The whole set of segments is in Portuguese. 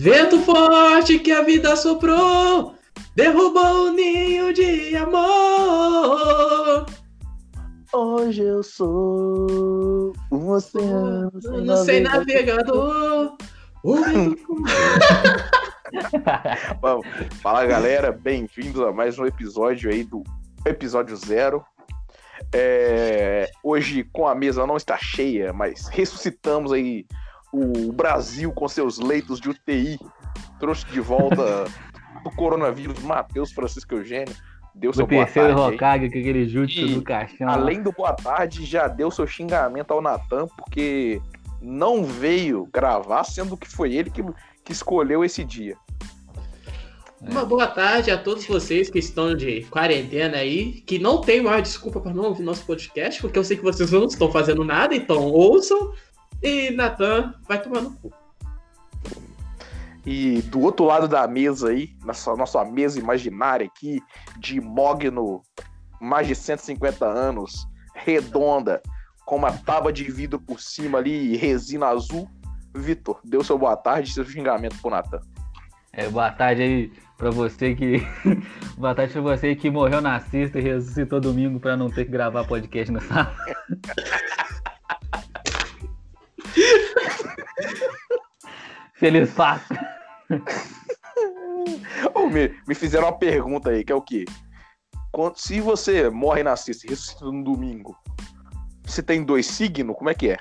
Vento forte que a vida soprou, derrubou o ninho de amor. Hoje eu sou um oceano sem Não sei navegador. navegador. Bom, fala galera, bem-vindos a mais um episódio aí do episódio zero. É, hoje com a mesa não está cheia, mas ressuscitamos aí o Brasil com seus leitos de UTI. Trouxe de volta o coronavírus Matheus Francisco Eugênio. Deu seu O boa terceiro tarde aí. Hokage com aquele jutsu do caixão. Além do boa tarde, já deu seu xingamento ao Natan, porque não veio gravar, sendo que foi ele que, que escolheu esse dia. Uma boa tarde a todos vocês que estão de quarentena aí, que não tem maior desculpa para não ouvir nosso podcast, porque eu sei que vocês não estão fazendo nada, então ouçam. E Natan vai tomar no cu. E do outro lado da mesa aí, nossa, nossa mesa imaginária aqui, de mogno, mais de 150 anos, redonda, com uma tábua de vidro por cima ali e resina azul. Vitor, deu seu boa tarde e seu xingamento pro Natan. É, boa tarde aí pra você que. boa tarde pra você que morreu na sexta e ressuscitou domingo pra não ter que gravar podcast no sábado. Feliz Páscoa. Ô, me, me fizeram uma pergunta aí, que é o quê? Quando- se você morre na sexta e ressuscita no domingo, você tem dois signos? Como é que é?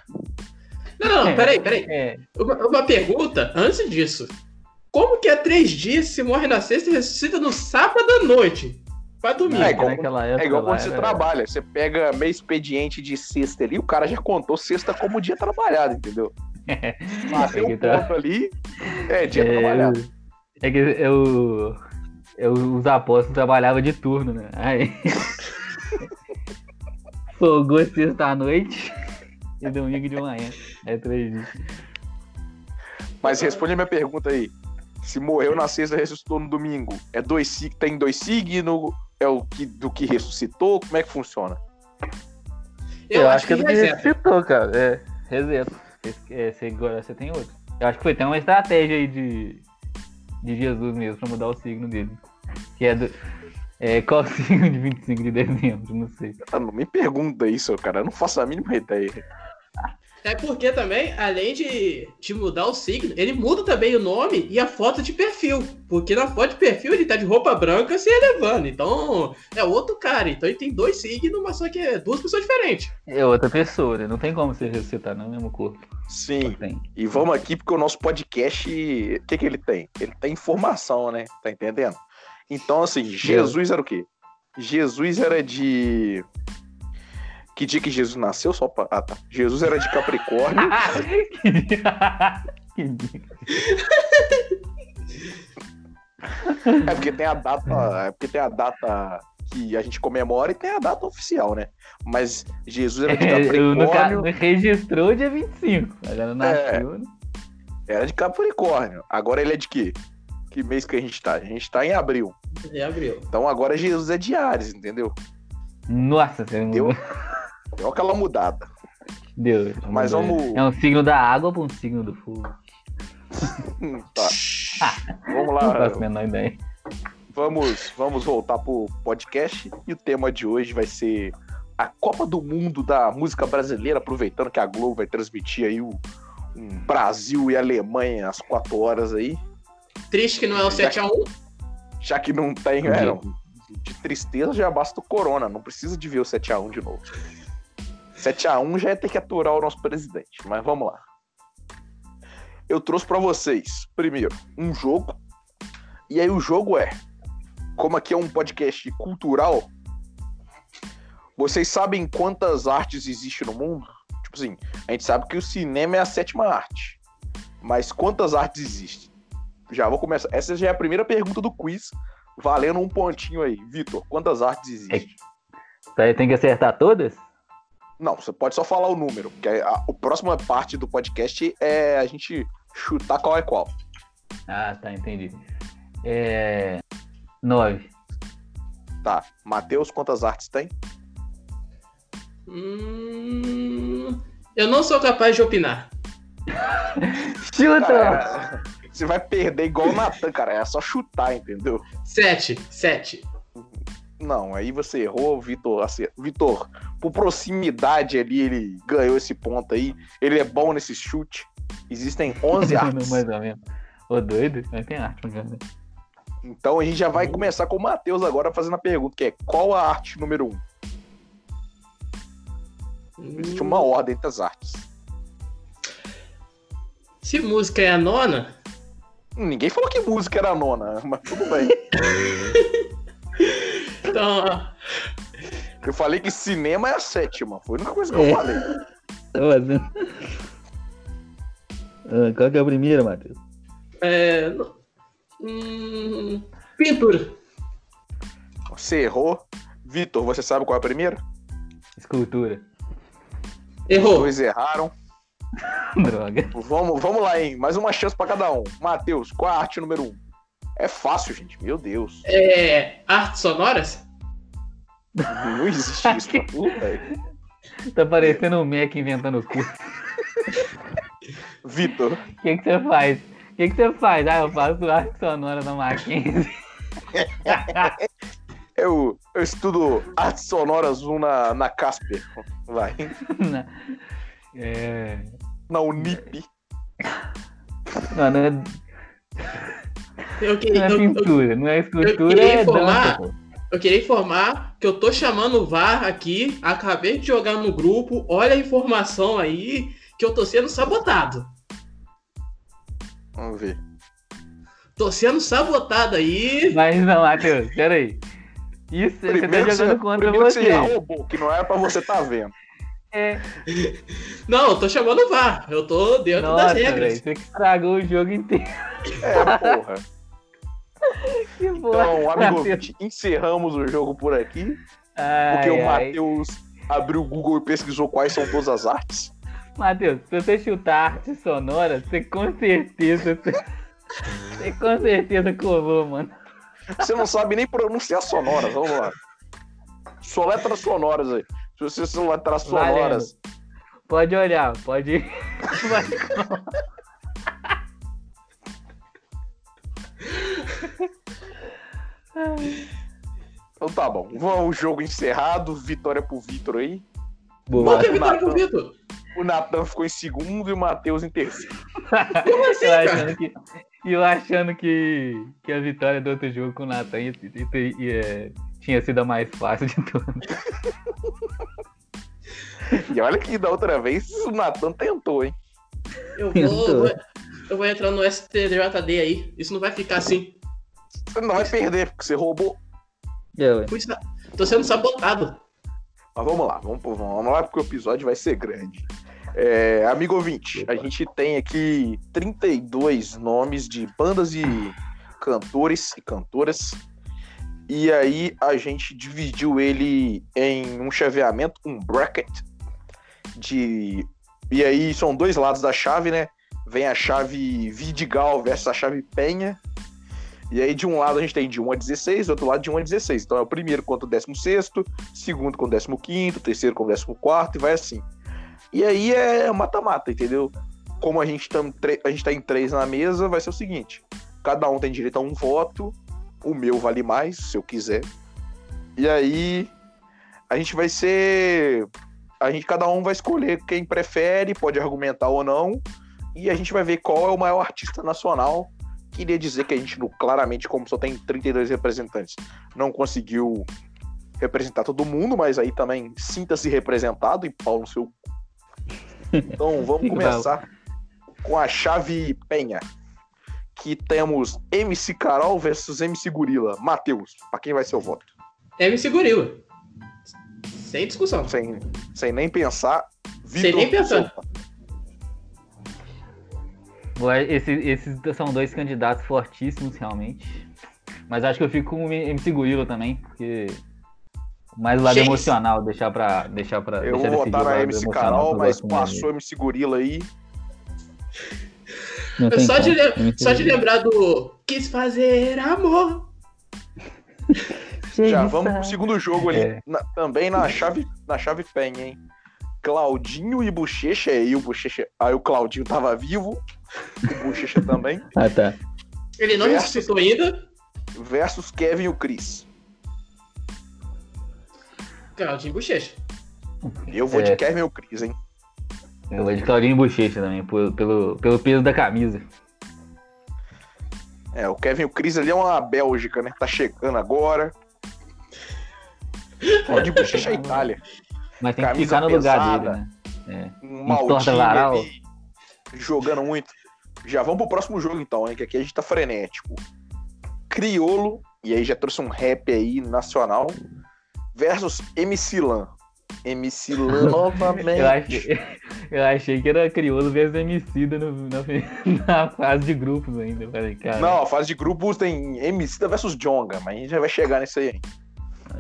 Não, não, não, peraí, peraí. É, Uma, uma pergunta antes disso. Como que é três dias se morre na sexta e ressuscita no sábado à noite? Pra domingo. É igual- naquela época. É igual lá quando você era- trabalha, você pega meio expediente de sexta ali, o cara já contou sexta como dia trabalhado, entendeu? Bateu É que um tá- ponto ali, é dia É, trabalhado. é que eu, eu, os apóstolos trabalhavam de turno, né? Aí. Fogou sexta à noite e domingo de manhã. É três dias. Mas responde a minha pergunta aí. Se morreu na sexta e ressuscitou no domingo, é dois, sig- tem dois signos? É o que, do que ressuscitou? Como é que funciona? eu, acho que, é do reseta. ressuscitou, cara. É, reseta. Agora você tem outro. Eu acho que foi até uma estratégia aí de, de Jesus mesmo pra mudar o signo dele. Que é do. É, qual signo de 25 de dezembro? Não sei. Ah, não me pergunta isso, cara. Eu não faço a mínima ideia. É porque também, além de, de mudar o signo, ele muda também o nome e a foto de perfil. Porque na foto de perfil ele tá de roupa branca se elevando. Então é outro cara. Então ele tem dois signos, mas só que é duas pessoas diferentes. É outra pessoa, né? Não tem como você ressuscitar no mesmo corpo. Sim. tem. E vamos aqui porque o nosso podcast, o que, que ele tem? Ele tem informação, né? Tá entendendo? Então, assim, Jesus era o quê? Jesus era de. Que dia que Jesus nasceu? Só pra... Ah, tá. Jesus era de Capricórnio. que dia. que dia. é porque tem a data. É porque tem a data que a gente comemora e tem a data oficial, né? Mas Jesus era de É, eu no ca- Capricórnio. registrou dia 25. Agora nasceu. né? Era de Capricórnio. Agora ele é de quê? Que mês que a gente tá? A gente tá em abril. É abril. Então agora Jesus é de Ares, entendeu? Nossa, você Deu? Deu aquela mudada. Deu. Mas vamos. É um signo da água pra um signo do fogo. Hum, Tá. Vamos Não lá. faço a menor ideia. Vamos, vamos voltar pro podcast. E o tema de hoje vai ser a Copa do Mundo da música brasileira, aproveitando que a Globo vai transmitir aí o um Brasil e Alemanha às 4 horas aí. Triste que não é o 7x1. Já que não tem. É, não, de tristeza já basta o Corona, não precisa de ver o 7x1 de novo. 7x1 já é ter que aturar o nosso presidente, mas vamos lá. Eu trouxe pra vocês, primeiro, um jogo. E aí o jogo é, como aqui é um podcast cultural, vocês sabem quantas artes existem no mundo? Tipo assim, a gente sabe que o cinema é a sétima arte. Mas quantas artes existem? Já vou começar. Essa já é a primeira pergunta do quiz, valendo um pontinho aí. Vitor, quantas artes existem? Tá, Tem que acertar todas? Não, você pode só falar o número, porque a, a próxima parte do podcast é a gente chutar qual é qual. Ah, tá, entendi. É. Nove. Tá. Matheus, quantas artes tem? Hum, eu não sou capaz de opinar. Chuta! Cara, Você vai perder igual o Natan, cara. É só chutar, entendeu? Sete. Sete. Não, aí você errou, Vitor. Assim, Vitor, por proximidade ali, ele ganhou esse ponto aí. Ele é bom nesse chute. Existem 11 artes. Mais ou menos. Ô, doido, mas tem arte, cara. Então a gente já vai começar com o Matheus agora fazendo a pergunta, que é qual a arte número 1? Um? Existe uma ordem entre as artes. Se música é a nona. Ninguém falou que música era a nona, mas tudo bem. então. Eu falei que cinema é a sétima. Foi a única coisa que é. eu falei. Tá fazendo. Ah, qual que é a primeira, Matheus? É. Hum, pintura. Você errou. Vitor, você sabe qual é a primeira? Escultura. Errou. Os dois erraram. Droga. Vamos, vamos lá, hein? Mais uma chance para cada um. Matheus, qual é a arte número um? É fácil, gente. Meu Deus. É. Artes sonoras? Não existe isso pra tu, velho. Tá parecendo um Mac inventando o cu. Vitor. O que, que você faz? O que, que você faz? Ah, eu faço arte sonora na Mackenzie. eu, eu estudo artes sonoras 1 na, na Casper. Vai. Na, é... na Unip. Não, não é... Eu queria, não é pintura, eu, não é escultura, é informar, dança, Eu queria informar que eu tô chamando o VAR aqui, acabei de jogar no grupo, olha a informação aí, que eu tô sendo sabotado. Vamos ver. Tô sendo sabotado aí. Mas não, Matheus, peraí. Isso, primeiro você tá jogando você, contra você. Que você já roubou, que não era pra você tá vendo. É. Não, eu tô chamando o VAR. Eu tô dentro Nossa, das regras. Véio, você que estragou o jogo inteiro. É, porra. que boa. Então, amigo, encerramos o jogo por aqui. Ai, porque o Matheus abriu o Google e pesquisou quais são todas as artes. Matheus, se você chutar arte sonora, você com certeza. Você, com certeza colou, mano. Você não sabe nem pronunciar sonoras, vamos lá. Soletras sonoras aí. Se você soletrar sonoras. Valendo. Pode olhar, pode ir. então tá bom. O jogo encerrado, vitória pro Vitor aí. Boa. Por que vitória pro Vitor? O Natan ficou em segundo e o Matheus em terceiro. Como assim, eu achando que, eu achando que, que a vitória do outro jogo com o Natan tinha sido a mais fácil de todas. e olha que da outra vez o Natan tentou, hein? Eu vou, eu vou entrar no STJD aí. Isso não vai ficar assim. Você não vai perder, porque você roubou. Eu, Tô sendo sabotado. Mas vamos lá, vamos, vamos lá, porque o episódio vai ser grande. É, amigo ouvinte, a gente tem aqui 32 nomes de bandas e cantores e cantoras. E aí a gente dividiu ele em um chaveamento, um bracket de e aí são dois lados da chave, né? Vem a chave Vidigal versus a chave Penha. E aí de um lado a gente tem de 1 a 16, do outro lado de 1 a 16. Então é o primeiro contra o 16, segundo contra o 15, terceiro contra o 14 e vai assim. E aí é mata-mata, entendeu? Como a gente, tá, a gente tá em três na mesa, vai ser o seguinte: cada um tem direito a um voto, o meu vale mais, se eu quiser. E aí a gente vai ser. A gente, cada um vai escolher quem prefere, pode argumentar ou não. E a gente vai ver qual é o maior artista nacional. Queria dizer que a gente, claramente, como só tem 32 representantes, não conseguiu representar todo mundo, mas aí também sinta-se representado e pau no seu então vamos começar com a chave Penha. Que temos MC Carol versus MC Gorila. Matheus, para quem vai ser o voto? MC Gorila. Sem discussão. Sem, sem nem pensar. Vitor sem nem pensar. Esse, esses são dois candidatos fortíssimos, realmente. Mas acho que eu fico com o MC Gorila também, porque mais o lado Gente. emocional, deixar pra. Deixar pra eu deixar vou votar na MC Carol, mas passou MC Gorila aí. Só de, só de lembrar do Quis fazer amor. Já vamos pro segundo jogo ali. É. Na, também na chave, na chave penha, hein? Claudinho e Bochecha, aí o Bochecha. Aí o Claudinho tava vivo. O Bochecha também. Ah, tá. Ele não Versus- ressuscitou ainda. Versus Kevin e o Chris. Claudinho Bochecha. Eu vou É. de Kevin e o Chris, hein? Eu vou de Claudinho Bochecha também, por- pelo, pelo peso da camisa. É, o Kevin e o Chris ali é uma Bélgica, né? Tá chegando agora. Ó, de Bochecha é Itália. Mas tem que Camisa ficar no lugar pesada. dele, né? Um Maldini varal. ali, jogando muito. Já vamos pro próximo jogo então, hein? Que aqui a gente tá frenético. Criolo, e aí já trouxe um rap aí nacional, versus MC Lan. MC Lan novamente. Eu achei, eu achei que era crioulo versus Emicida no, na, na fase de grupos ainda. Falei, cara, Não, a fase de grupos tem MC versus Jonga, mas a gente já vai chegar nisso aí. hein?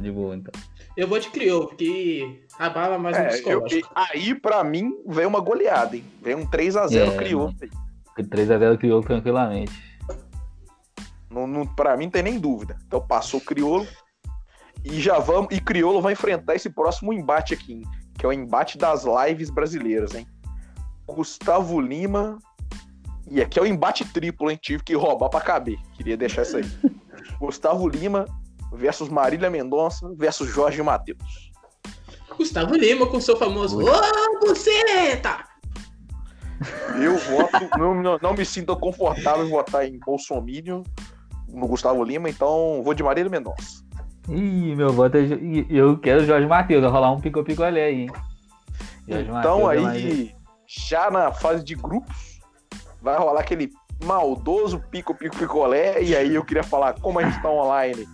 De boa então. Eu vou de crioulo, porque abala mais no É, eu- psicológico. aí, pra mim, veio uma goleada, hein? Veio um 3x0 É, mano. 3x0 crioulo tranquilamente. Não, não, pra mim não tem nem dúvida. Então passou o Criolo. E já vamos. E Criolo vai enfrentar esse próximo embate aqui, hein? que é o embate das lives brasileiras, hein? Gustavo Lima. E aqui é o embate triplo, hein? Tive que roubar pra caber. Queria deixar isso aí. Gustavo Lima versus Marília Mendonça versus Jorge Matheus. Gustavo Lima com seu famoso. Ô, buceta! Eu voto. não, não, não me sinto confortável em votar em Bolsonaro no Gustavo Lima, então vou de Marília Mendonça. Ih, meu voto é. Eu quero o Jorge Matheus, vai rolar um pico-picolé aí, hein? Jorge Então Mateus aí, já na fase de grupos, vai rolar aquele maldoso pico-pico picolé. E aí eu queria falar, como a gente tá online,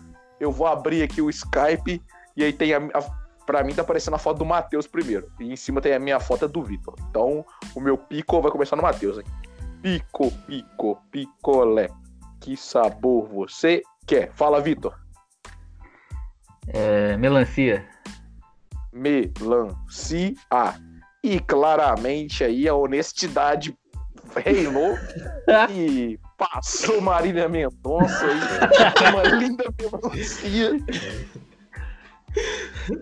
eu vou abrir aqui o Skype e aí tem a, a Pra mim tá aparecendo a foto do Matheus primeiro. E em cima tem a minha foto é do Vitor. Então o meu pico vai começar no Matheus? Pico, pico, picolé. Que sabor você quer? Fala, Vitor. É, melancia. Melancia. E claramente aí a honestidade reinou e passou Marília Mendonça aí. Uma linda melancia.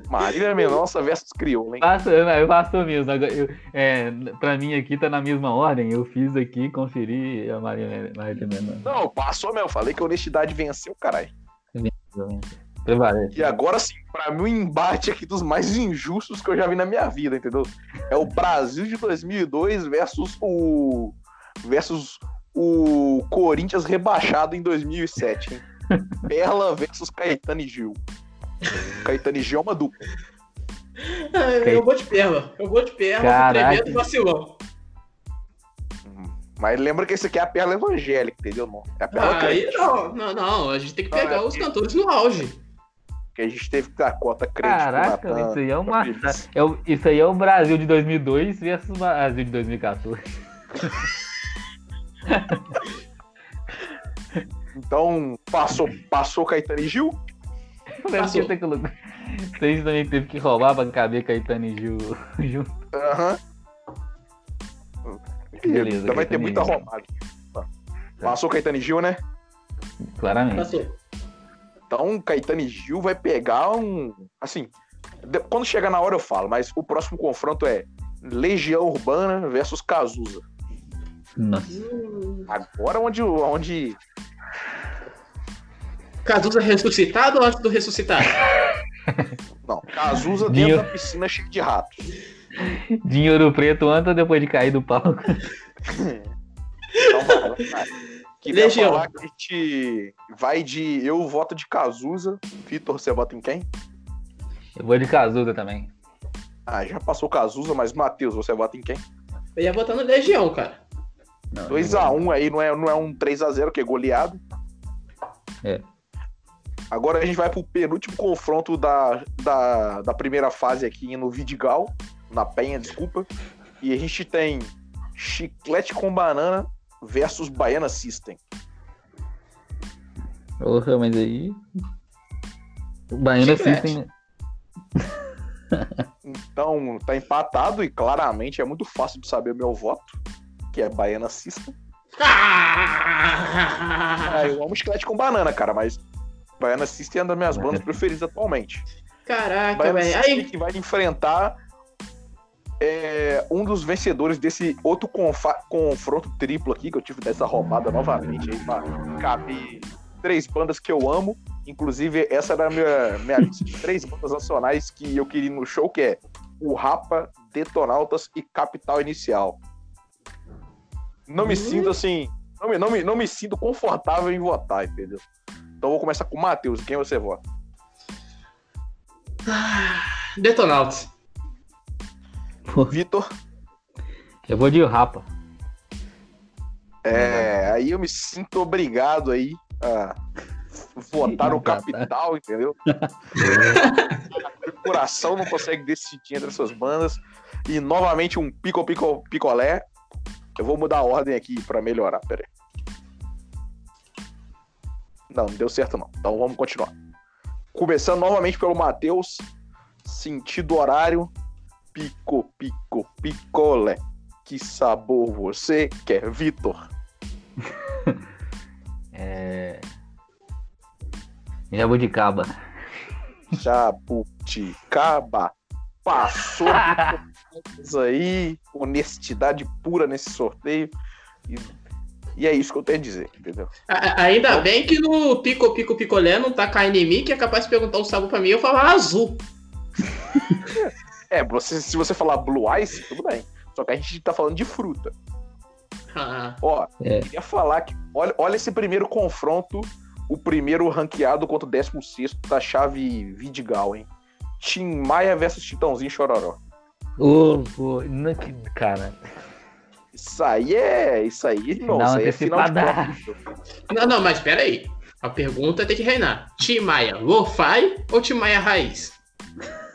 Marília Mendonça versus Crioula, hein? Passou, eu passou mesmo. Eu, é, pra mim aqui tá na mesma ordem. Eu fiz aqui, conferi a Maria Maria Mendonça. Não, passou mesmo. Falei que a honestidade venceu, caralho. Prevalece. E agora sim, pra mim o embate aqui dos mais injustos que eu já vi na minha vida, entendeu? É o Brasil de 2002 versus o versus o Corinthians rebaixado em 2007, hein? Perla versus Caetano e Gil. Caetano e Gil é uma dupla. Ah, eu vou de perla. Eu vou de perla, Caraca. tremendo vacilão. Mas lembra que esse aqui é a Perla evangélica, entendeu? Não, é a Perla Ah, aí não, não, não. A gente tem que Ah, pegar é os cantores no auge. que a gente teve que dar a cota crente Caraca, Natan, isso aí é uma. É o, isso aí é o Brasil de 2002 versus o Brasil de 2014. Então, passou, passou Caetano e Gil? Você colocou- Vocês também teve que roubar pra caber Caetano e Gil junto. Aham. Beleza, Ainda vai ter muita roubada. Passou Caetano e Gil, né? Claramente. Passou. Então, Caetano e Gil vai pegar um. Assim, quando chegar na hora eu falo, mas o próximo confronto é Legião Urbana versus Cazuza. Nossa. Agora onde. onde Cazuza ressuscitado ou antes do ressuscitado? não, Cazuza Dinho. dentro da piscina cheia de ratos. Dinheiro preto antes ou depois de cair do palco? Então vai, vai, vai. Queria Legião. falar que a gente vai de. Eu voto de Cazuza. Vitor, você vota em quem? Eu vou de Cazuza também. Ah, já passou Cazuza, mas Matheus, você vota em quem? Eu ia botar no Legião, cara. Não, 2x1 aí, não é, não é um 3x0 que é goleado. É. Agora a gente vai pro penúltimo confronto da, da, da primeira fase aqui no Vidigal, na Penha, desculpa. E a gente tem Chiclete com Banana versus Baiana System. Porra, mas aí. O Baiano Chiclete. assistem. Então tá empatado e claramente é muito fácil de saber o meu voto, que é Baiana System. Ah, eu amo Chiclete com Banana, cara, mas Baiana System é uma das minhas bandas preferidas atualmente. Caraca, velho. Aí, que vai enfrentar é um dos vencedores desse outro confronto triplo aqui, que eu tive dessa roubada novamente aí, pra caber três bandas que eu amo. Inclusive, essa era a minha, minha lista de três bandas nacionais que eu queria no show, que é o Rapa, Detonautas e Capital Inicial. Não me sinto assim. Não me, não, me, não me sinto confortável em votar, entendeu? Então eu vou começar com o Matheus. Quem você vota? Detonautas. Vitor? Eu vou de Rapa. É, aí eu me sinto obrigado aí a votar no. Capital, entendeu? o coração não consegue decidir entre essas bandas. E novamente um pico, pico, picolé. Eu vou mudar a ordem aqui pra melhorar, peraí. Não, não deu certo não. Então vamos continuar. Começando novamente pelo Matheus. Sentido horário. Pico, pico, picolé. Que sabor você quer, Vitor? É... Jabuticaba. Jabuticaba. Passou isso aí, honestidade pura nesse sorteio. E, e é isso que eu tenho a dizer, entendeu? Ainda bem que no Pico Pico Picolé não tá caindo em mim, que é capaz de perguntar um sabor pra mim e eu falar azul. É, você, se você falar Blue Ice, tudo bem. Só que a gente tá falando de fruta. Ah, Ó, É. eu queria falar que. Olha, olha esse primeiro confronto. O primeiro ranqueado contra o 16 da chave Vidigal, hein? Tim Maia versus Titãozinho Chororó. Ô, ô, não, que- cara. Isso aí é. Isso aí, não, Não, isso aí é final de. Não, não, mas pera aí. A pergunta tem que reinar. Tim Maia Lo-Fi ou Tim Maia Raiz?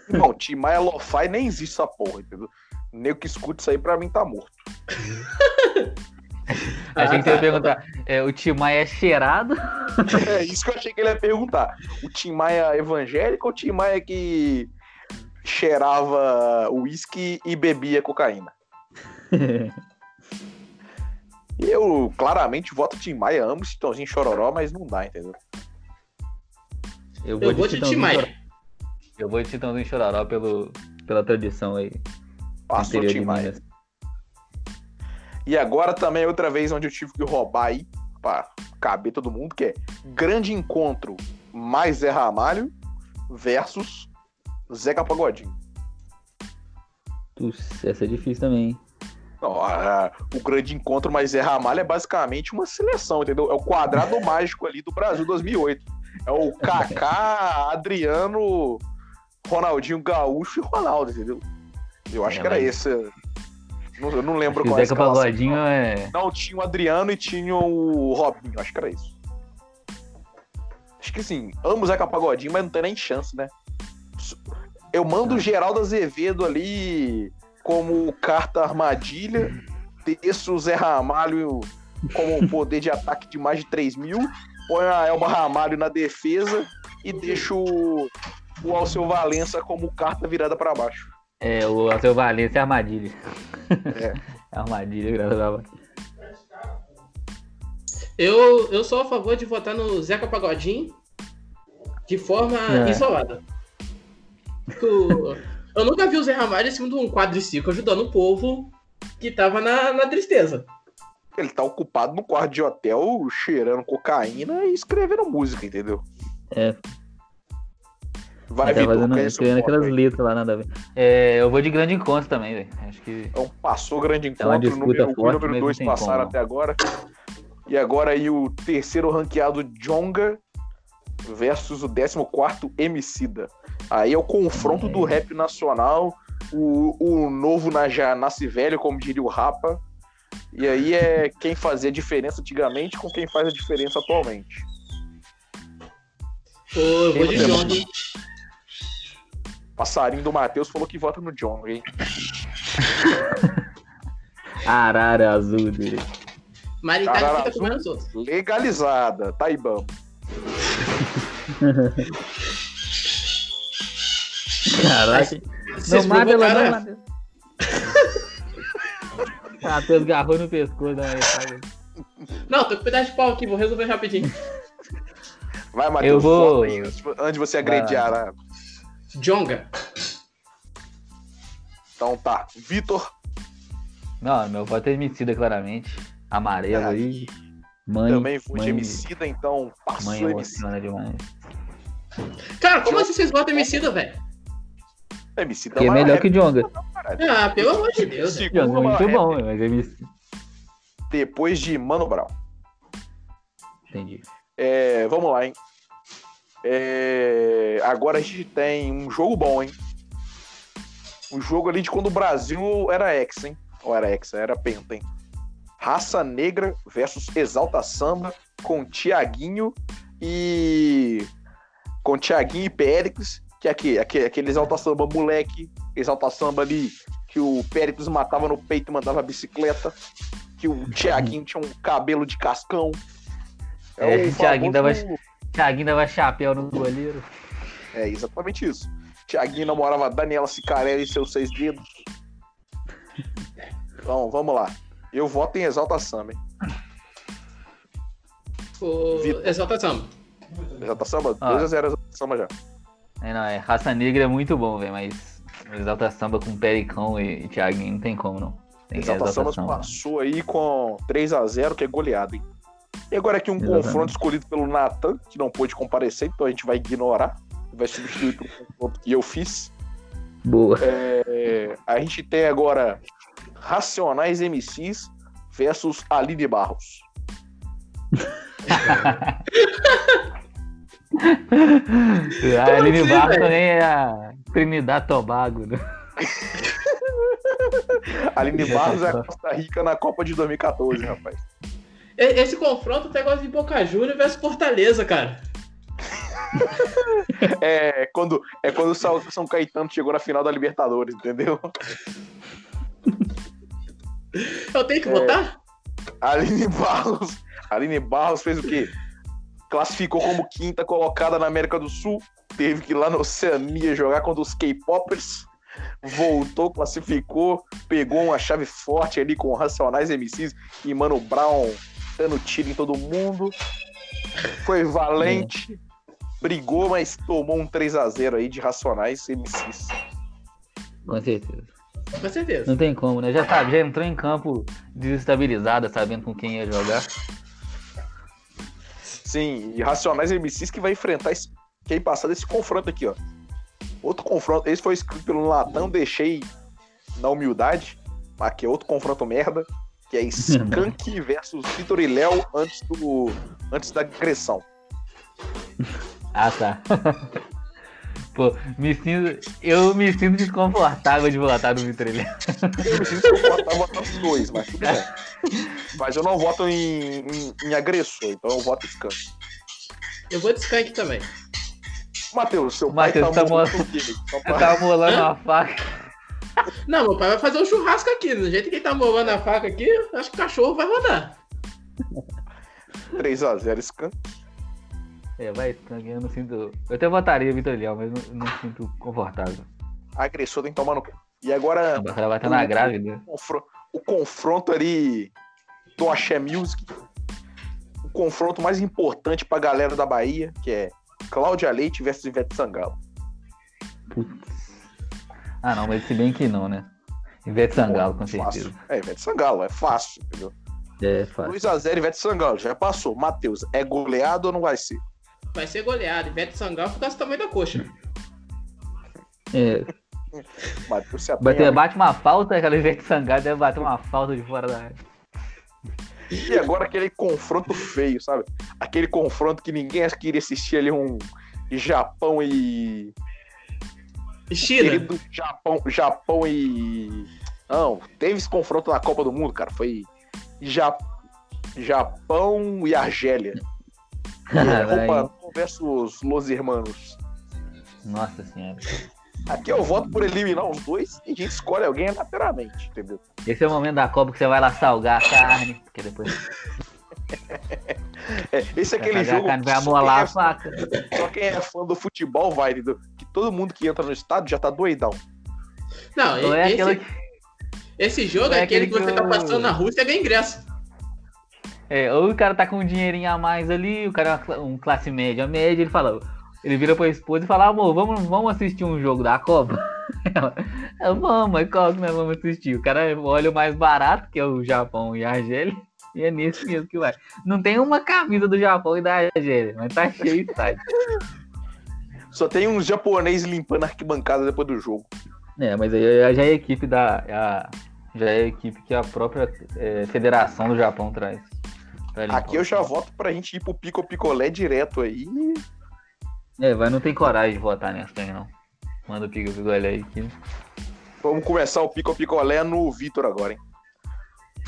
Não, Tim Maia Lo-Fi nem existe essa porra, entendeu? O nego que escuta isso aí pra mim tá morto. Achei que você tá. ia perguntar. É, o Timaya é cheirado? É isso que eu achei que ele ia perguntar. O Tim Maia evangélico ou o Tim Maia que cheirava uísque e bebia cocaína? Eu claramente voto Tim Maia, amo Titãozinho Chororó, mas não dá, entendeu? Eu vou de Tim Titãozinho Maia. Chororó. Eu vou de Titãozinho Chororó pelo, pela tradição aí. Passou Tim de Maia. E agora também é outra vez onde eu tive que roubar aí, pra caber todo mundo, que é Grande Encontro mais Zé Ramalho versus Zeca Pagodinho. Putz, essa é difícil também. hein? Não, a- o grande encontro mais Zé Ramalho é basicamente uma seleção, entendeu? É o quadrado mágico ali do Brasil 2008. É o Kaká, Adriano, Ronaldinho Gaúcho e Ronaldo, entendeu? Eu acho É, que era mas- esse. Não, eu não lembro Acho qual é a Zeca. Pagodinho é. Não, tinha o Adriano e tinha o Robinho, acho que era isso. Acho que assim, amo o Zeca Pagodinho, mas não tem nem chance, né? Eu mando o Geraldo Azevedo ali como carta armadilha, desço o Zé Ramalho como um poder de ataque de mais de 3 mil, põe a Elba Ramalho na defesa e deixo o, o Alceu Valença como carta virada para baixo. É, o Alceu Valença é armadilha. É. É armadilha, graças a Deus. Eu, eu sou a favor de votar no Zeca Pagodinho de forma É. isolada. Eu nunca vi o Zé Ramalho em cima de um quadriciclo ajudando o povo que tava na, na tristeza. Ele tá ocupado no quarto de hotel, cheirando cocaína e escrevendo música, entendeu? É. Vai, Tá Vitor, fazendo, é escrevendo aquelas letras lá, nada a ver. É, eu vou de grande encontro também, velho. Acho que. Então passou grande É encontro, disputa número 1 e forte, número mas 2 não tem passaram como. até agora. E agora aí o terceiro ranqueado Jonga versus o 14 Emicida. Aí é o confronto É. do rap nacional, o, o novo na, já nasce velho, como diria o Rapa. E aí é quem fazia diferença antigamente com quem faz a diferença atualmente. Pô, eu vou de você Johnny. Passarinho do Matheus falou que vota no Jonga, hein? Arara azul dele. Fica comendo os outros. Legalizada, Taibão. Caraca. Não mata ela, não, Matheus. Matheus garrou no pescoço da sabe? Não, tô com um pedaço de pau aqui, vou resolver rapidinho. Vai, Matheus. Eu vou- aí, antes- de você agredir a Arara. Jonga. Então tá. Vitor. Não, meu voto é Emicida, claramente. Amarelo aí. Mãe, Também de mãe, Emicida, então passou mãe Emicida. emociona demais. Cara, como assim vocês votam Emicida, velho? Emicida Porque é uma melhor que Jonga. Ah, pelo amor de Deus. Jonga é muito maior bom, rapper mas Emicida. Depois de Mano Brown. Entendi. É, vamos lá, hein? É, agora a gente tem um jogo bom, hein? Um jogo ali de quando o Brasil era ex, hein? Ou era ex, era penta, hein? Raça Negra versus Exalta Samba com Tiaguinho e. Com Tiaguinho e Péricles, que é aqui, aquele, aquele Exalta Samba moleque, Exalta Samba ali, que o Péricles matava no peito e mandava bicicleta, que o Tiaguinho tinha um cabelo de cascão. É, o Thiaguinho famoso- dava- Thiaguinho dava chapéu no goleiro. É exatamente isso. Tiaguinho namorava Daniela Cicarelli e seus seis dedos. Então, vamos lá. Eu voto em Exalta Samba, hein? O. Exalta Samba. Exalta Samba? Ah. 2x0 Exalta Samba já. É, não, é. Raça Negra é muito bom, velho, mas Exalta Samba com Pericão e, e Thiaguinho não tem como, não. Tem que Exalta Samba Samba. passou aí com 3x0, que é goleado, hein? E agora aqui um Exatamente. confronto escolhido pelo Nathan, que não pôde comparecer, então a gente vai ignorar. Vai substituir pelo confronto que eu fiz. Boa. É, a gente tem agora Racionais MCs versus Aline Barros. a Aline assim, Barros também é a Trinidad Tobago, né? Aline Barros é a Costa Rica na Copa de 2014, rapaz. Esse confronto tá igual de Boca Juniors versus Fortaleza, cara. É quando, é quando o São São Caetano chegou na final da Libertadores, entendeu? Eu tenho que É. votar? Aline Barros. Aline Barros fez o quê? Classificou como quinta colocada na América do Sul. Teve que ir lá na Oceania jogar contra os K-Poppers. Voltou, classificou, pegou uma chave forte ali com Racionais MCs e Mano Brown dando tiro em todo mundo. Foi valente, brigou, mas tomou um 3x0 aí de Racionais MCs. Com certeza. Com certeza. Não tem como, né? Já sabe, já entrou em campo desestabilizada, sabendo com quem ia jogar. Sim, e Racionais MCs que vai enfrentar esse, quem passar desse confronto aqui, ó. Outro confronto, esse foi escrito pelo Latão, deixei na humildade. Aqui é outro confronto merda, que é Skank versus Vitor e Léo antes do antes da agressão. Ah, tá. Pô, me sinto, eu me sinto desconfortável de votar no Vitor. Eu me sinto confortável votar os dois, mas tudo bem. Mas eu não voto em, em, em agressor, então eu voto em Skank. Eu vou de Skank também. Matheus, seu Matheus, pai tá tá mo- morto o quê? Só Eu pra- tava molando uma faca. Não, meu pai vai fazer um churrasco aqui. Do jeito que ele tá molando a faca aqui, acho que o cachorro vai rodar. 3x0 Skank. É, vai, Skank, eu não sinto. Eu até votaria Vitor Elias, mas não, não sinto confortável. Agressor tem que tomar no. E agora O cara vai estar na grávida. confro- o confronto ali do Axé Music. O confronto mais importante pra galera da Bahia, que é Cláudia Leite versus Ivete Sangalo. Putz. Ah, não, mas se bem que não, né? Ivete Sangalo, com Fácil. certeza. É, Ivete Sangalo, é fácil, entendeu? É, fácil. 2x0 Ivete Sangalo, já passou. Matheus, é goleado ou não vai ser? Vai ser goleado. Ivete Sangalo por causa do tamanho da coxa. É, apanha. bate uma falta, aquela Ivete Sangalo deve bater uma falta de fora da área. E agora aquele confronto feio, sabe? Aquele confronto que ninguém queria assistir ali um Japão e. China. Querido Japão, Japão e. Não, teve esse confronto na Copa do Mundo, cara. Foi Ja- Japão e Argélia. Roupa versus Los Hermanos. Nossa senhora. Aqui eu voto por eliminar os dois e a gente escolhe alguém aleatoriamente, entendeu? Esse é o momento da Copa que você vai lá salgar a carne, porque depois É, esse é aquele jogo carne, vai que só amolar a quem, é, faca. só quem é fã do futebol vai, entendeu? Que todo mundo que entra no estádio já tá doidão. Não, Não é esse, aquela que. esse jogo não é é aquele que aquele você que tá eu- passando na Rússia e ganha ingresso. É, ou o cara tá com um dinheirinho a mais ali, o cara é um classe média média, ele fala. Ele vira pra esposa e fala, amor, vamos, vamos assistir um jogo da Copa. Ela, ela, vamos, mas qual que nós vamos assistir? O cara olha o mais barato, que é o Japão e a Argélia, e é nesse mesmo que vai. Não tem uma camisa do Japão e da Argélia, mas tá cheio de site. Só tem uns japoneses limpando a arquibancada depois do jogo. É, mas aí já é a equipe da. A, já é a equipe que a própria é, Federação do Japão traz. Aqui eu já voto pra gente ir pro Pico Picolé direto aí. É, vai não tem coragem de votar nessa também, não. Manda o Pico Picolé aí. Aqui. Vamos começar o Pico Picolé no Vitor agora, hein?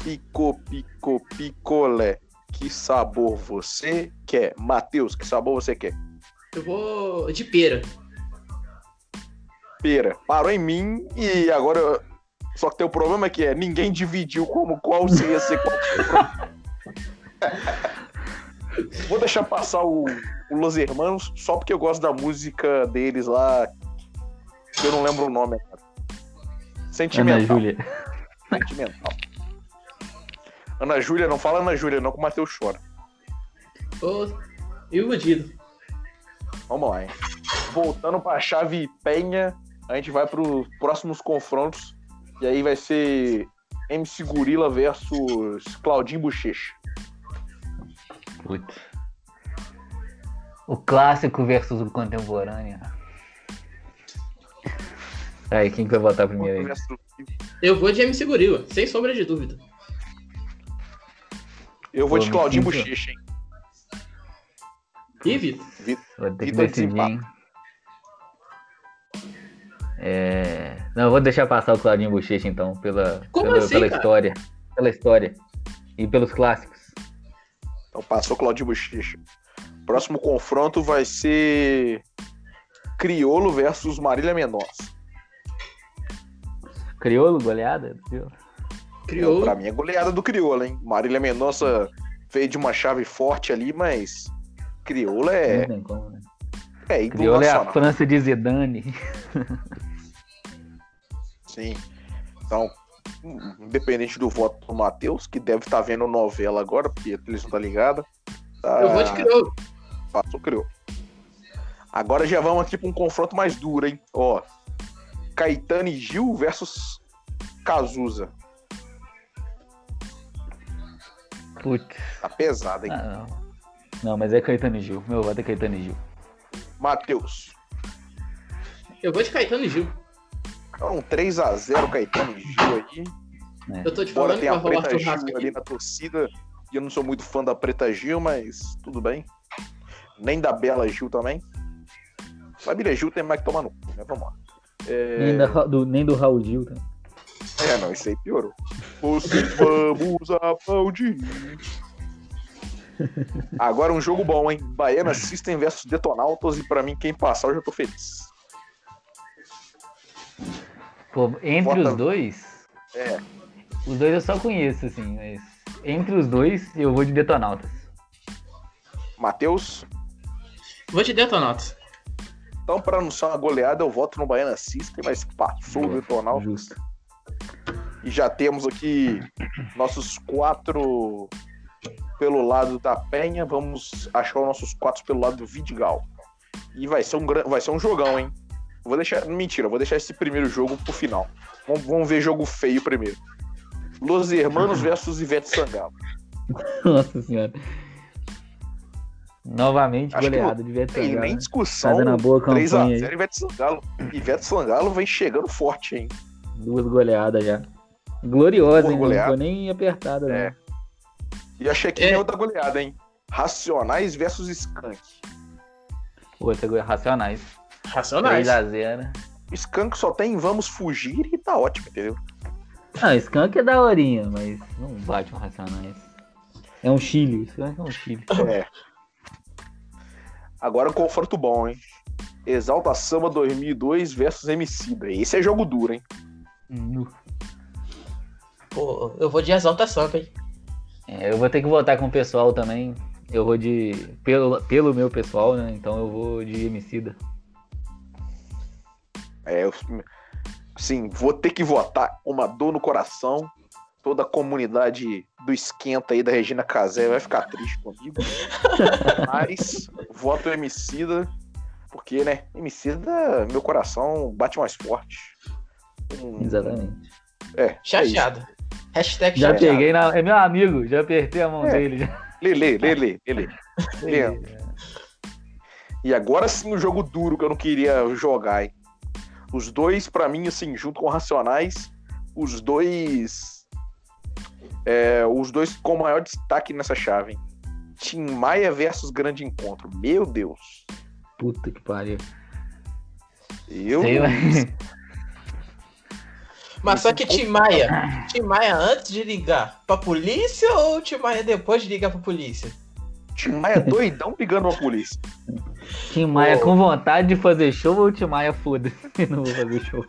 Pico Pico Picolé. Que sabor você quer? Matheus, que sabor você quer? Eu vou de pera. Pera. Parou em mim e agora. Só que tem o problema que é ninguém dividiu como qual seria ser qual. Vou deixar passar o, o Los Hermanos só porque eu gosto da música deles lá. Que eu não lembro o nome, cara. Sentimental. Ana Júlia. Sentimental. Ana Júlia, não fala Ana Júlia, não, que o Matheus chora. Ô, iludido. Vamos lá, hein? Voltando pra chave Penha, a gente vai pros próximos confrontos. E aí vai ser MC Gorila versus Claudinho Bochecha. Putz. O clássico versus o contemporâneo. Aí, quem que vai votar primeiro aí? Eu vou de MC Gorila, sem sombra de dúvida. Eu vou Pô, de Claudinho sinto- Bochecha, hein? Ih, Vitor. Vou ter que decidir, hein? É... Não, eu vou deixar passar o Claudinho Bochecha, então, pela, Como pela, assim, pela história. Pela história. E pelos clássicos. Então passou Claudinho Bochecha. Próximo confronto vai ser Criolo versus Marília Mendonça. Crioulo, goleada? viu? Criou. Pra mim é goleada do Criolo, hein? Marília Mendonça veio de uma chave forte ali, mas Criolo é, Não tem como, né? é ídolo Crioulo é a. França de Zidane. Sim. Então, independente do voto do Matheus, que deve estar vendo novela agora, porque eles não tá ligado. Tá... Eu vou de criou. Passou, criou. Agora já vamos aqui para um confronto mais duro, hein? Ó, Caetano e Gil versus Cazuza. Putz. Tá pesado, hein? Ah, não. Não, mas é Caetano e Gil. Meu voto é Caetano e Gil. Matheus. Eu vou de Caetano e Gil. Então, um 3x0 Caetano e Gil aí. Eu tô te Embora falando vai a Preta Gil aqui. ali na torcida. E eu não sou muito fã da Preta Gil, mas tudo bem. Nem da Bela Gil também. Família Gil tem mais que tomar no cu, né? Vamos lá. É... Nem, da- do, nem do Raul Gil. Tá? É, não, isso aí piorou. Você vamos aplaudir. Agora um jogo bom, hein? Baiana System versus Detonautas e pra mim quem passar eu já tô feliz. Pô, entre Vota- os dois, É, os dois eu só conheço, assim, mas entre os dois eu vou de Detonautas. Matheus. Vou de Detonautas. Então, pra não ser uma goleada, eu voto no Baiana System, mas passou o Detonautas. Justo. E já temos aqui nossos quatro pelo lado da Penha. Vamos achar os nossos quatro pelo lado do Vidigal. E vai ser um, vai ser um jogão, hein? Vou deixar. Mentira, vou deixar esse primeiro jogo pro final. Vamos, vamos ver jogo feio primeiro. Los Hermanos versus Ivete Sangalo. Nossa senhora. Novamente Acho que goleada de Ivete Tem Sangalo. nem né? discussão. Uma boa campanha 3x0 aí. Ivete Sangalo. Ivete Sangalo vem chegando forte, hein? Duas goleadas já. Gloriosa, Duas hein? goleadas. Não foi nem apertada, né? É. E achei que É. tem outra goleada, hein? Racionais versus Skank. Outra goleada. Racionais. Racionais. 3x0. Skank só tem vamos fugir e tá ótimo, entendeu? Ah, Skunk é daorinha, mas não bate um Racionais. É um Chile. Skunk é um Chile. É. Agora um confronto bom, hein? Exalta Samba 2002 versus Emicida. Esse é jogo duro, hein? Nu. Pô, eu vou de Exalta Samba, hein? É, eu vou ter que votar com o pessoal também. Eu vou de. Pelo, pelo meu pessoal, né? Então eu vou de Emicida. É, eu, assim, vou ter que votar uma dor no coração. Toda a comunidade do esquenta aí da Regina Casé vai ficar triste comigo. Mas voto Emicida. Porque, né, Emicida, meu coração bate mais forte. Hum, Exatamente. É, é. Chateado. Hashtag Já chateado. peguei na. É meu amigo, já apertei a mão É. dele. Lê, lê, lê, lê. Lê. E agora sim o jogo duro que eu não queria jogar, hein? Os dois, pra mim, assim, junto com Racionais, os dois. é, os dois com maior destaque nessa chave, hein? Tim Maia versus Grande Encontro. Meu Deus. Puta que pariu. Eu. Sei lá. Mas só que Tim Maia, Tim Maia antes de ligar pra polícia ou Tim Maia depois de ligar pra polícia? Tim Maia doidão ligando pra polícia. Tim Maia Ô. com vontade de fazer show ou Tim Maia foda-se? Não vou fazer show.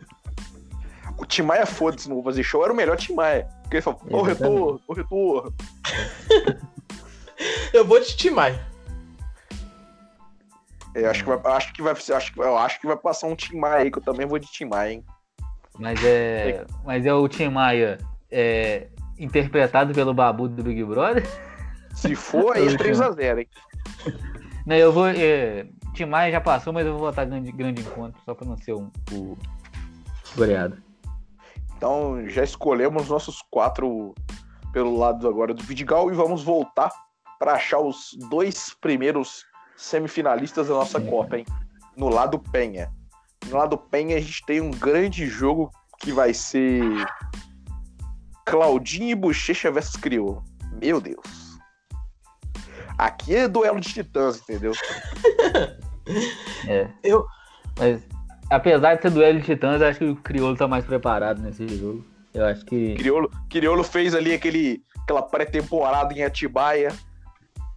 O Tim Maia, foda-se, não vou fazer show, era o melhor Tim Maia. Porque ele falou, ô retorno, ô retorno. Eu vou de Tim Maia. É, acho que vai, acho que vai, acho, que- eu acho que vai passar um Tim Maia aí, que eu também vou de Tim Maia, hein? Mas é. Mas é o Tim Maia é, interpretado pelo Babu do Big Brother? Se for, aí é 3x0, hein? Não, eu vou. É, Tim Maia já passou, mas eu vou botar grande, grande encontro, só pra não ser um, o goleado. Então já escolhemos nossos quatro pelo lado agora do Vidigal e vamos voltar para achar os dois primeiros semifinalistas da nossa Copa, hein? No lado Penha. No lado Penha a gente tem um grande jogo que vai ser Claudinho e Bochecha versus Crioulo. Meu Deus. Aqui é duelo de titãs, entendeu? É. Eu- Mas, apesar de ser duelo de titãs, eu acho que o Criolo tá mais preparado nesse jogo. Eu acho que. Criolo, Criolo fez ali aquele, aquela pré-temporada em Atibaia.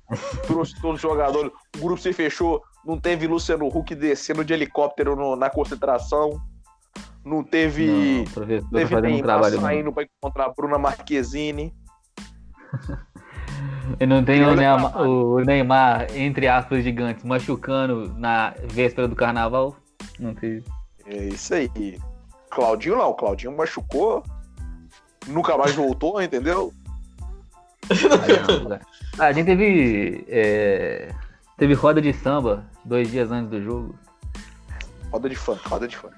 trouxe todos os jogadores. O grupo se fechou. Não teve Luciano Huck descendo de helicóptero no- na concentração. Não teve. Não, tá teve fazendo um trabalho. saindo para encontrar a Bruna Marquezine. E não tem o é Neymar, o Neymar, entre aspas, gigantes, machucando na véspera do carnaval. Não teve. É isso aí. Claudinho não. Claudinho machucou. Nunca mais voltou, entendeu? Ah, a gente teve. é, teve roda de samba dois dias antes do jogo. Roda de fã, roda de fã.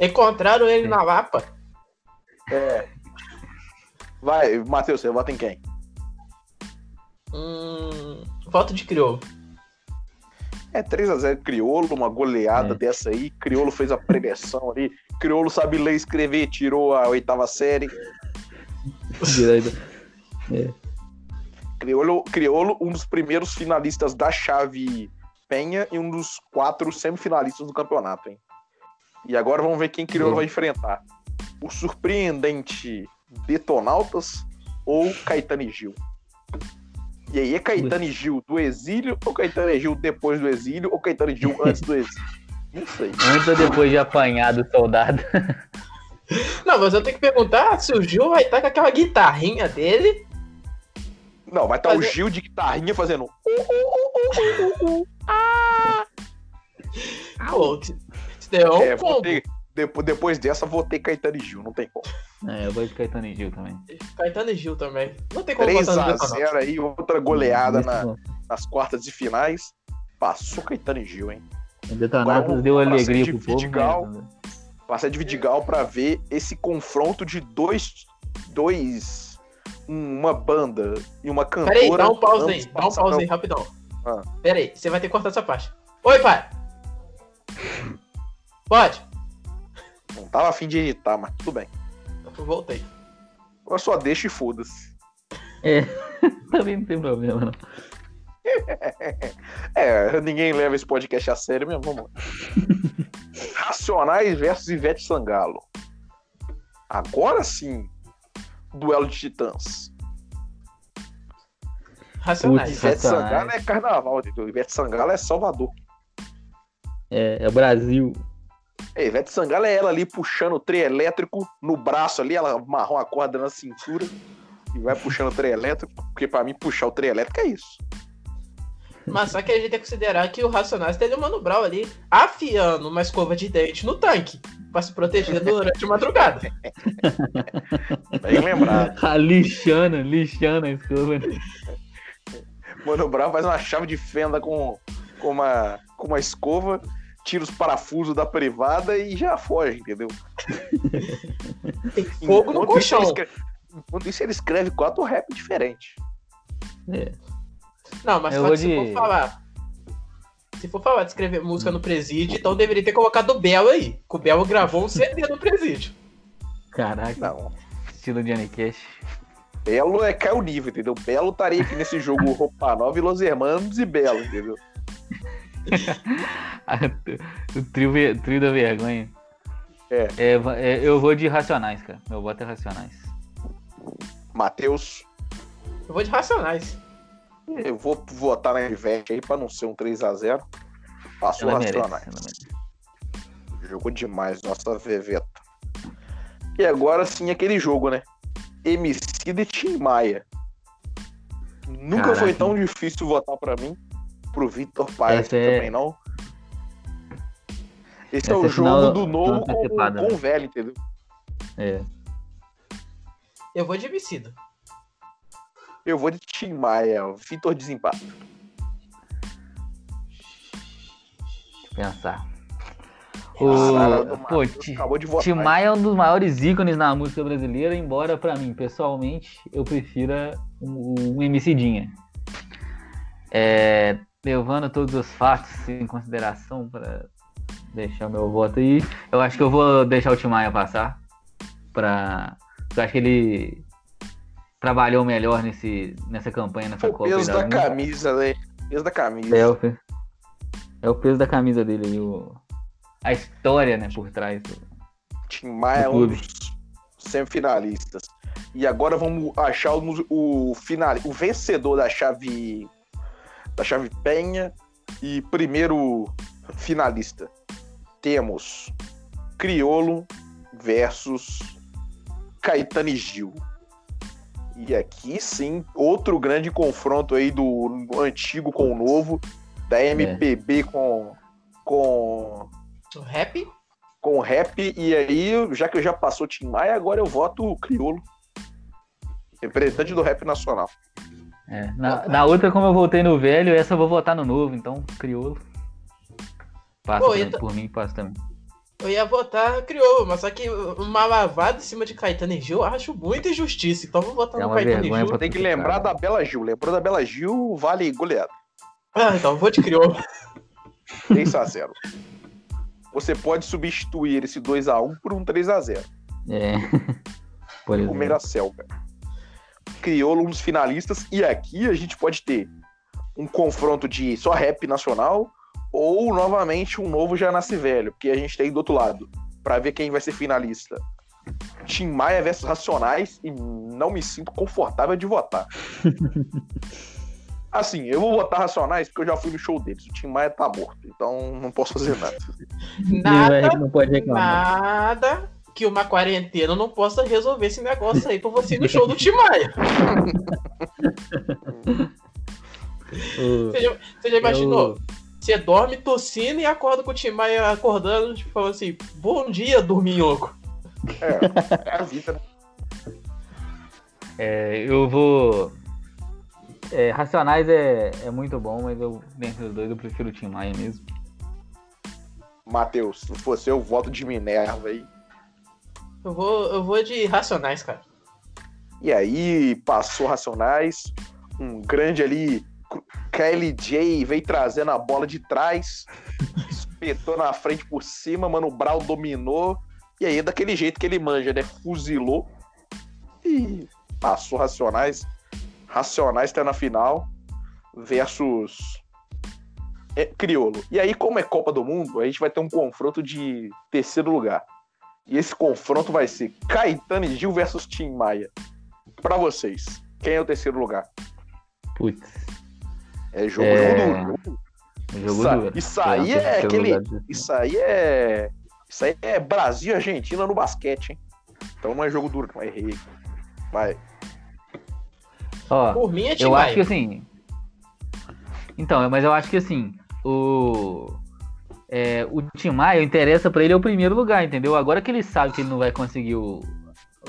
Encontraram ele na Lapa. Vai, Matheus, você vota em quem? Hum, voto de crioulo. É 3x0 Criolo, uma goleada É. dessa aí. Criolo fez a preleção ali. Criolo sabe ler e escrever, tirou a oitava série. Direito. Criolo, Criolo, um dos primeiros finalistas da chave Penha e um dos quatro semifinalistas do campeonato, hein? E agora vamos ver quem Criolo Sim. vai enfrentar. O surpreendente Detonautas ou Caetano e Gil? E aí, é Caetano e Gil do exílio ou Caetano e Gil depois do exílio ou Caetano e Gil antes do exílio? Não sei. Antes ou depois de apanhar do soldado. Não, mas eu tenho que perguntar se o Gil vai estar com aquela guitarrinha dele. Não, vai estar o Mas é- Gil de guitarrinha fazendo. Pô, que- isso daí é um É, combo. Depois, depois dessa, votei Caetano e Gil, não tem como. É, eu vou de Caetano e Gil também. Caetano e Gil também. Não tem como botar no Detonautas. 3x0 aí, outra goleada na- nas quartas de finais. Passou Caetano e Gil, hein? O Agora deu alegria de pro povo. Vidigal. mas- Passar de Vidigal pra ver esse confronto de dois. dois uma banda e uma cantora. Peraí, dá um pause aí. Dá um pause aí, rapidão. Ah. Peraí, você vai ter que cortar essa parte. Oi, pai. Pode? Não tava afim de editar, mas tudo bem. Eu voltei. Eu só deixo e foda-se. Também não tem problema, não. É, ninguém leva esse podcast a sério mesmo, vamos lá. Racionais versus Ivete Sangalo. Agora sim, duelo de titãs. Racionais. Putz. Ivete Racionais. Sangalo é carnaval, entendeu? Ivete Sangalo é Salvador. É, é o Brasil. É, Ivete Sangalo é ela ali puxando o trem elétrico no braço ali, ela amarrou a corda na cintura e vai puxando o trem elétrico, porque pra mim puxar o trem elétrico é isso. Mas só que a gente tem que considerar que o Racionais tem o Mano Brown ali afiando uma escova de dente no tanque pra se proteger durante a madrugada. Bem lembrado. A lixando, lixando a escova. Mano Brown faz uma chave de fenda com, com, uma, com uma escova tira os parafusos da privada e já foge, entendeu? Tem fogo no colchão. escreve, enquanto isso, ele escreve quatro rap diferentes. É. Não, mas se de- for falar. Se for falar de escrever música no presídio, então deveria ter colocado o Belo aí. Que o Belo gravou um CD no presídio. Caraca, Não. estilo Johnny Cash. Belo é caiu o nível, entendeu? Belo estaria aqui nesse jogo Roupa Nova e Los Hermanos e Belo, entendeu? o trio, trio da vergonha. É. va- é, eu vou de Racionais, cara. Meu voto é Racionais. Matheus, Eu vou de Racionais. eu vou votar na Ivete aí pra não ser um 3x0. Passou Ela. Racionais. Merece. Jogou demais, nossa Veveta. E agora sim aquele jogo, né? MC de Tim Maia. Nunca Caraca. foi tão difícil votar pra mim. Pro Vitor Paes é- também não. Esse Essa é o é jogo do novo com, com né? o velho, entendeu? É. Eu vou de Emicida. Eu vou de Tim Maia, o Vitor desempata. Pensar. O, pô. Tim Maia é um dos maiores ícones na música brasileira, embora pra mim, pessoalmente, eu prefira um, um MCdinha. É, levando todos os fatos em consideração para deixar meu voto aí, eu acho que eu vou deixar o Tim Maia passar. Pra, eu acho que ele trabalhou melhor nesse, nessa campanha, nessa O Copa. aí peso da camisa, né? Peso da camisa. É o, pe- é o peso da camisa dele aí, o, a história, né, por trás. do- Tim Maia é um dos semifinalistas. E agora vamos achar o, o, final, o vencedor da chave da chave Penha e primeiro finalista. Temos Criolo versus Caetano e Gil. E aqui sim, outro grande confronto aí do antigo com o novo, da MPB com com O rap? com rap, e aí, já que eu já passou Tim Maia, agora eu voto o Criolo. Representante do rap nacional. É, na, na outra, como eu votei no velho, essa eu vou votar no novo, então, crioulo. Passa Pô, então- por mim, passa também. Eu ia votar crioulo, mas só que uma lavada em cima de Caetano e Gil eu acho muita injustiça. Então eu vou votar É no Caetano e Gil. Tem que lembrar da Bela Gil. Lembrou da Bela Gil, vale goleada. Ah, então eu vou de crioulo. 3x0. Você pode substituir esse 2x1 por um 3x0. É. por O exemplo. Meracel, cara. Criolo, um dos finalistas. E aqui a gente pode ter um confronto de só rap nacional ou novamente um novo Já Nasce Velho, porque a gente tem do outro lado, pra ver quem vai ser finalista. Tim Maia versus Racionais e não me sinto confortável de votar. Assim, eu vou votar Racionais porque eu já fui no show deles. O Tim Maia tá morto, então não posso fazer nada. Nada, não pode reclamar. nada que uma quarentena não possa resolver esse negócio aí pra você ir no show do Tim Maia. O- Você já, você já imaginou? Você dorme tossindo e acorda com o Tim Maia acordando, tipo, falando assim, bom dia, dorminhoco. É, é a vida, né? É, eu vou. é, Racionais é, é muito bom, mas eu, dentre os dois, eu prefiro o Tim Maia mesmo. Matheus, se fosse eu, voto de Minerva aí. Eu vou, eu vou de Racionais, cara. E aí, passou Racionais, um grande ali, KLJ veio trazendo a bola de trás, espetou na frente por cima, Mano Brown dominou, e aí daquele jeito que ele manja, né? Fuzilou e passou Racionais. Racionais tá na final versus é, Criolo. E aí, como é Copa do Mundo, a gente vai ter um confronto de terceiro lugar. E esse confronto vai ser Caetano e Gil versus Tim Maia. Pra vocês, quem é o terceiro lugar? Putz, É jogo, É, jogo duro. jogo duro. jogo Isso- duro. isso aí é aquele- lugar Isso aí é. Isso aí é Brasil e Argentina no basquete, hein? Então não é jogo duro, não. Errei. Vai. Ó, Por mim é Tim Eu Maia. acho que assim. Então, mas eu acho que assim, o. É, o Tim Maia interessa pra ele é o primeiro lugar, entendeu? Agora que ele sabe que ele não vai conseguir o,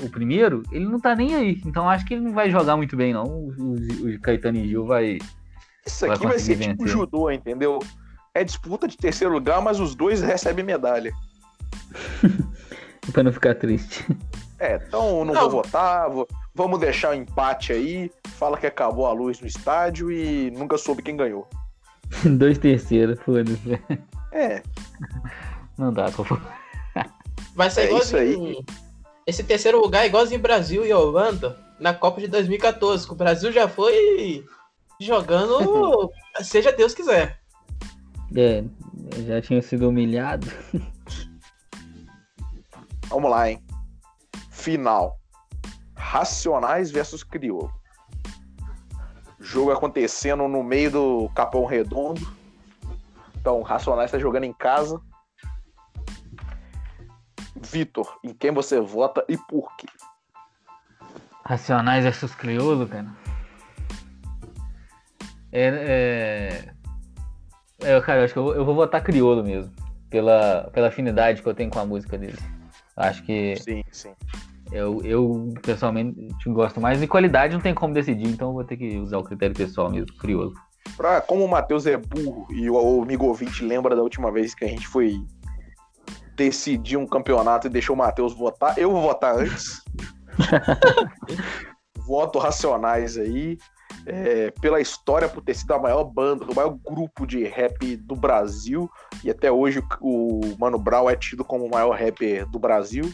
o primeiro, ele não tá nem aí. Então acho que ele não vai jogar muito bem, não. O, o, o Caetano e Gil vai. Isso Vai aqui vai, ser tipo vencer. judô, entendeu? é disputa de terceiro lugar, mas os dois recebem medalha. pra não ficar triste. É, então não, Não. vou votar, vou- vamos deixar o empate aí. Fala que acabou a luz no estádio e nunca soube quem ganhou. Dois terceiros, foda-se. É, Não dá, pô. Vai ser É isso igualzinho. Esse terceiro lugar é igualzinho Brasil e Holanda na Copa de 2014, que o Brasil já foi jogando, seja Deus quiser. É, já tinha sido humilhado. vamos lá, hein? Final. Racionais versus Criolo. Jogo acontecendo no meio do Capão Redondo. Então, Racionais tá jogando em casa. Vitor, em quem você vota e por quê? Racionais versus crioulo, cara. É, é... é, cara, eu acho que eu, vou- eu vou votar crioulo mesmo. Pela, pela afinidade que eu tenho com a música dele. Acho que Sim, sim. eu, eu pessoalmente gosto mais. E qualidade não tem como decidir, então eu vou ter que usar o critério pessoal mesmo, crioulo. Pra, como o Matheus é burro e o, o amigo ouvinte lembra da última vez que a gente foi decidir um campeonato e deixou o Matheus votar, eu vou votar antes. Voto Racionais aí. é, pela história, por ter sido a maior banda, o maior grupo de rap do Brasil. E até hoje o Mano Brown é tido como o maior rapper do Brasil.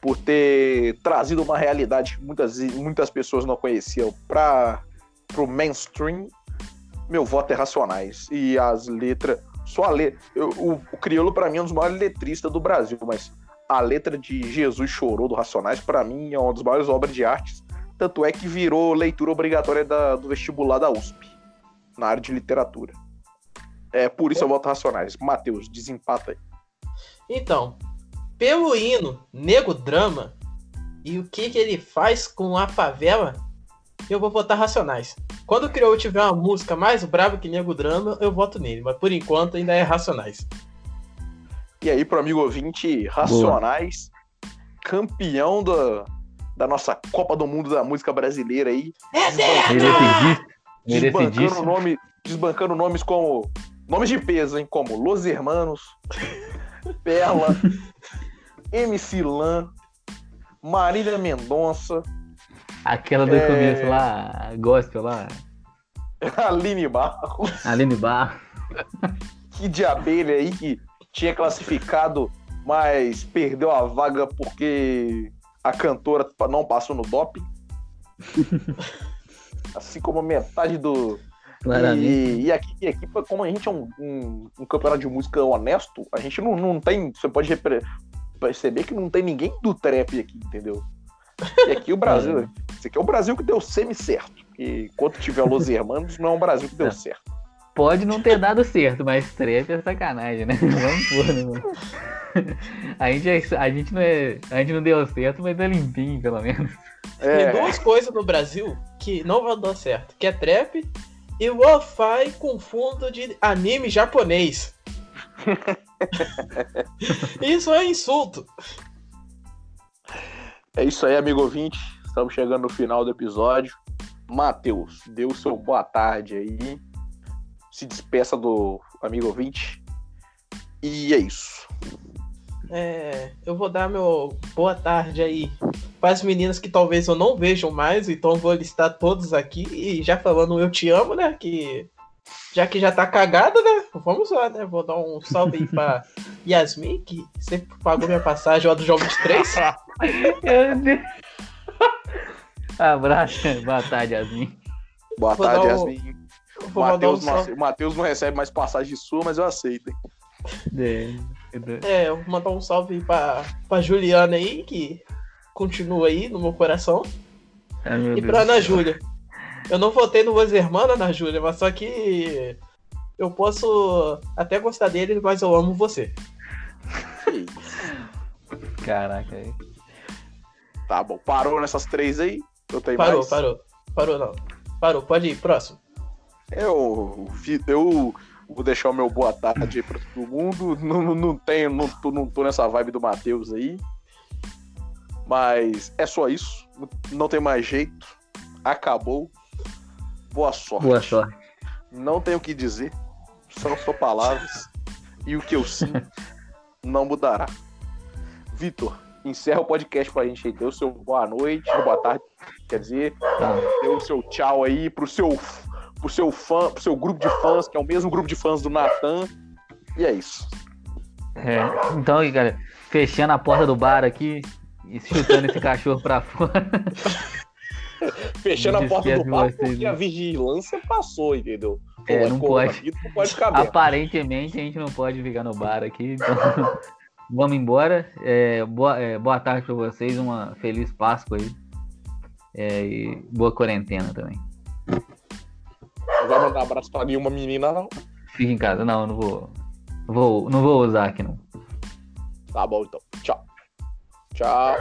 Por ter trazido uma realidade que muitas, muitas pessoas não conheciam para o mainstream meu voto é Racionais. E as letras. Só a letra. O, o Criolo, pra mim, é um dos maiores letristas do Brasil, mas a letra de Jesus Chorou do Racionais, pra mim, é uma das maiores obras de artes. Tanto é que virou leitura obrigatória da- do vestibular da USP, na área de literatura. É por isso eu voto Racionais. Matheus, desempata aí. Então, pelo hino Nego Drama e o que, que ele faz com a favela, eu vou votar Racionais. Quando o Crioulo tiver uma música mais brava que Nego Drama, eu voto nele. Mas por enquanto ainda é Racionais. E aí, pro amigo ouvinte, Racionais, campeão da, da nossa Copa do Mundo da música brasileira aí. Merecidíssimo. desbancando, nome, desbancando nomes como. Nomes de peso, hein? Como Los Hermanos, Perla, MC Lan, Marília Mendonça, Aquela do É. começo lá, gospel lá, Aline Barros, Aline Barro. que de abelha aí que tinha classificado, mas perdeu a vaga porque a cantora não passou no doping. Assim como metade do, Claramente. E, e aqui, aqui, como a gente é um, um- um campeonato de música honesto, a gente não, não tem. Você pode perceber que não tem ninguém do trap aqui, entendeu? E aqui o Brasil. É. Esse aqui é o Brasil que deu semi-certo. Porque enquanto tiver Los Hermanos, não é um Brasil que deu É. certo. Pode não ter dado certo, mas trap é sacanagem, né? Vamos pôr, né, mano? A gente, é- a, gente não é, a gente não deu certo, mas é limpinho, pelo menos. Tem É, duas coisas no Brasil que não vão dar certo, que é trap e lo-fi com fundo de anime japonês. Isso é insulto. é isso aí, amigo ouvinte. Estamos chegando no final do episódio. Matheus, dê o seu boa tarde aí. Se despeça do amigo ouvinte. E é isso. É, eu vou dar meu boa tarde aí para as meninas que talvez eu não vejam mais, então eu vou listar todos aqui e já falando eu te amo, né? Que já que já tá cagado, né? Vamos lá, né? Vou dar um salve aí pra Yasmin, que sempre pagou minha passagem lá do Jogo 23. Meu Deus. Abraço, boa tarde, Yasmin. Boa Vou tarde, um- Yasmin. Mandar um Matheus não, salve. o Matheus não recebe mais passagem sua, mas eu aceito. hein? É, É, eu vou mandar um salve pra, pra Juliana aí, que continua aí no meu coração. ai, meu E Deus. pra Ana Júlia. Eu não votei no Los Hermanos, Ana Júlia, mas só que eu posso até gostar dele, mas eu amo você. Caraca, aí. Tá bom, parou nessas três aí? Eu tenho Parou, mais? parou. Parou não. Parou, pode ir, próximo. Eu, vi- eu vou deixar o meu boa tarde aí pra todo mundo. Não, não, tenho, não tô, não tô nessa vibe do Matheus aí. Mas é só isso. Não- Não tem mais jeito. Acabou. Boa sorte. Boa sorte. Não tenho o que dizer. São só palavras. E o que eu sinto não mudará. Vitor, encerra o podcast pra gente aí. Dê o seu boa noite, boa tarde, quer dizer. Tá. Dê o seu tchau aí pro seu, pro seu fã, pro seu grupo de fãs, que é o mesmo grupo de fãs do Natan. E é isso. É, então, aí, galera, fechando a porta do bar aqui e chutando esse cachorro pra fora. Fechando a porta do bar vocês, porque né? a vigilância passou, entendeu? É, Pô, não coronavírus Não pode ficar aberto. Aparentemente a gente não pode ficar no bar aqui, então vamos embora. É, boa, é, boa tarde pra vocês, uma feliz Páscoa aí. É, e boa quarentena também. Não vai mandar abraço pra nenhuma menina, não. Fique em casa. Não, não vou. Vou, não vou usar aqui não. Tá bom, então. Tchau. Tchau.